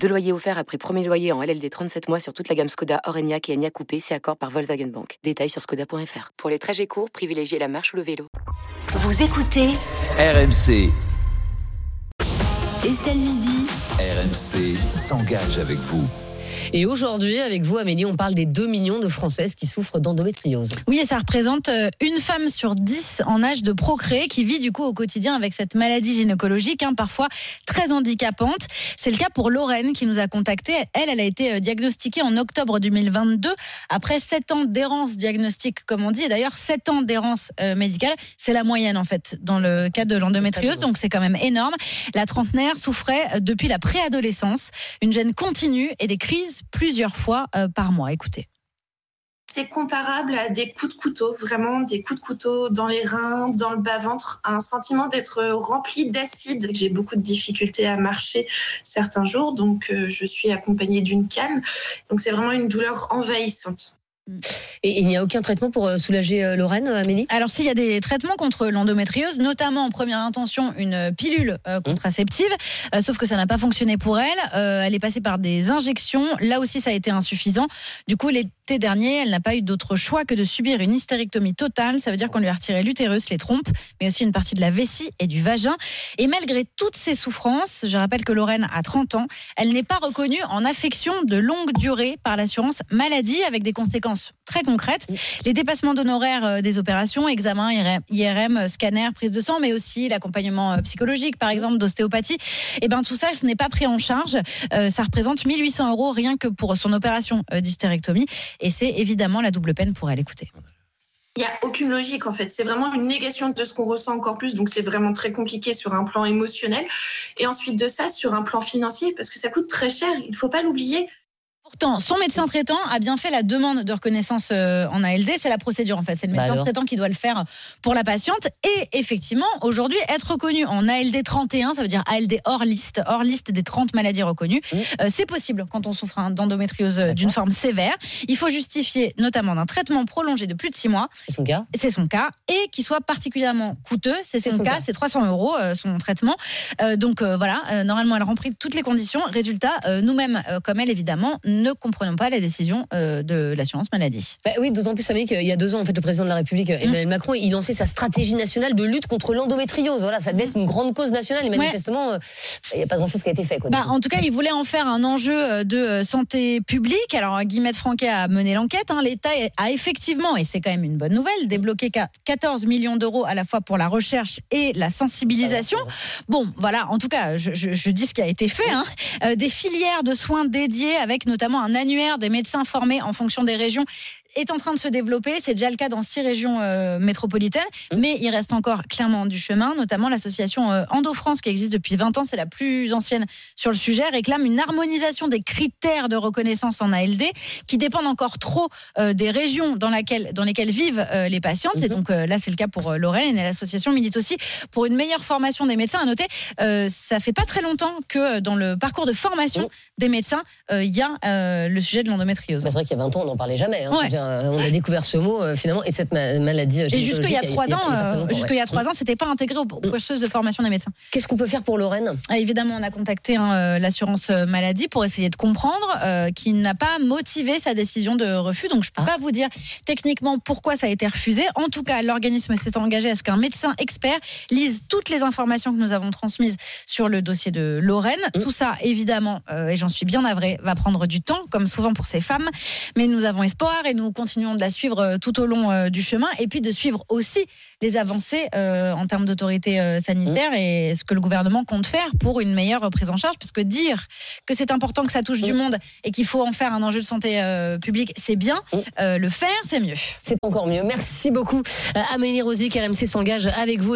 Deux loyers offerts après premier loyer en LLD 37 mois sur toute la gamme Skoda, Orenia et Enya Coupé, c'est accord par Volkswagen Bank. Détails sur skoda.fr. Pour les trajets courts, privilégiez la marche ou le vélo. Vous écoutez RMC. Estelle Midi. RMC s'engage avec vous. Et aujourd'hui, avec vous, Amélie, on parle des 2 millions de Françaises qui souffrent d'endométriose. Oui, et ça représente euh, une femme sur 10 en âge de procréer qui vit du coup au quotidien avec cette maladie gynécologique, hein, parfois très handicapante. C'est le cas pour Lorraine qui nous a contacté. Elle, elle a été euh, diagnostiquée en octobre 2022 après 7 ans d'errance diagnostique, comme on dit. Et d'ailleurs, 7 ans d'errance euh, médicale, c'est la moyenne en fait dans le cas de l'endométriose, donc c'est quand même énorme. La trentenaire souffrait depuis la préadolescence, une gêne continue et des crises plusieurs fois euh, par mois. Écoutez. C'est comparable à des coups de couteau, vraiment des coups de couteau dans les reins, dans le bas-ventre, un sentiment d'être rempli d'acide. J'ai beaucoup de difficultés à marcher certains jours, donc euh, je suis accompagnée d'une canne. Donc c'est vraiment une douleur envahissante. Et il n'y a aucun traitement pour euh, soulager euh, Lorraine, Amélie? Alors s'il y a des traitements contre l'endométriose, notamment en première intention une pilule euh, contraceptive, euh, sauf que ça n'a pas fonctionné pour elle. Euh, elle est passée par des injections. Là aussi, ça a été insuffisant. Du coup, l'été dernier, elle n'a pas eu d'autre choix que de subir une hystérectomie totale. Ça veut dire qu'on lui a retiré l'utérus, les trompes, mais aussi une partie de la vessie et du vagin. Et malgré toutes ces souffrances, je rappelle que Lorraine a 30 ans, elle n'est pas reconnue en affection de longue durée par l'assurance maladie avec des conséquences très concrètes. Les dépassements d'honoraires euh, des opérations, examens, IRM, euh, scanner, prise de sang, mais aussi l'accompagnement euh, psychologique, par exemple, d'ostéopathie. Et ben tout ça, ce n'est pas pris en charge. Euh, ça représente 1800 euros rien que pour son opération d'hystérectomie. Et c'est évidemment la double peine pour elle. Écoutez. Il n'y a aucune logique en fait. C'est vraiment une négation de ce qu'on ressent encore plus. Donc c'est vraiment très compliqué sur un plan émotionnel. Et ensuite de ça, sur un plan financier, parce que ça coûte très cher. Il ne faut pas l'oublier. Pourtant, son médecin traitant a bien fait la demande de reconnaissance euh, en ALD. C'est la procédure en fait. C'est le Bah médecin traitant qui doit le faire pour la patiente. Et effectivement, aujourd'hui, être reconnu en ALD 31, ça veut dire ALD hors liste, hors liste des 30 maladies reconnues. Mmh. Euh, c'est possible quand on souffre hein, d'endométriose euh, d'une forme sévère. Il faut justifier notamment d'un traitement prolongé de plus de 6 mois. C'est son cas C'est son cas. Et qui soit particulièrement coûteux. C'est son, son cas. cas. C'est 300 euros euh, son traitement. Donc voilà, normalement, elle remplit toutes les conditions. Résultat, nous-mêmes, comme elle, évidemment, ne comprenons pas la décision euh, de l'assurance maladie. Bah oui, d'autant plus, Amélie, qu'il y a deux ans, en fait, le président de la République, Mmh. Emmanuel Macron, il lançait sa stratégie nationale de lutte contre l'endométriose. Voilà, ça devait être une grande cause nationale. Et manifestement, euh, il n'y a pas grand-chose qui a été fait. Quoi, Bah, en tout cas, il voulait en faire un enjeu euh, de santé publique. Alors, Guillemette Franquet a mené l'enquête. hein. L'État a effectivement, et c'est quand même une bonne nouvelle, débloqué qu'à 14 millions d'euros à la fois pour la recherche et la sensibilisation. Bon, voilà, en tout cas, je, je- je dis ce qui a été fait. hein. Euh, des filières de soins dédiées avec notamment un annuaire des médecins formés en fonction des régions est en train de se développer. C'est déjà le cas dans six régions euh, métropolitaines, Mmh. mais il reste encore clairement du chemin, notamment l'association euh, Endo-France qui existe depuis 20 ans, c'est la plus ancienne sur le sujet, réclame une harmonisation des critères de reconnaissance en ALD qui dépendent encore trop euh, des régions dans, laquelle, dans lesquelles vivent euh, les patientes. Et Mhm. donc là, c'est le cas pour Lorraine et l'association milite aussi pour une meilleure formation des médecins. À noter, ça fait pas très longtemps que dans le parcours de formation Mhm. des médecins, il y a le sujet de l'endométriose. Bah, c'est vrai qu'il y a 20 ans, on n'en parlait jamais. hein. Ouais. Euh, on a découvert ce mot, euh, finalement, et cette ma- maladie. euh, Et jusqu'il y a trois ans, jusqu'il y a trois ans, c'était pas intégré aux processus de formation des médecins. Qu'est-ce qu'on peut faire pour Lorraine? Ah, évidemment, on a contacté hein, l'assurance maladie pour essayer de comprendre, euh, qui n'a pas motivé sa décision de refus. Donc, je peux Ah. pas vous dire techniquement pourquoi ça a été refusé. En tout cas, l'organisme s'est engagé à ce qu'un médecin expert lise toutes les informations que nous avons transmises sur le dossier de Lorraine. Mm. Tout ça, évidemment, euh, et j'en suis bien navrée, va prendre du temps, comme souvent pour ces femmes. Mais nous avons espoir et nous continuons de la suivre euh, tout au long euh, du chemin et puis de suivre aussi les avancées euh, en termes d'autorité sanitaire et ce que le gouvernement compte faire pour une meilleure prise en charge. Parce que dire que c'est important que ça touche du monde et qu'il faut en faire un enjeu de santé publique, c'est bien. Mm. Le faire, c'est mieux. C'est encore mieux. Merci beaucoup, Amélie Rosy, RMC s'engage avec vous.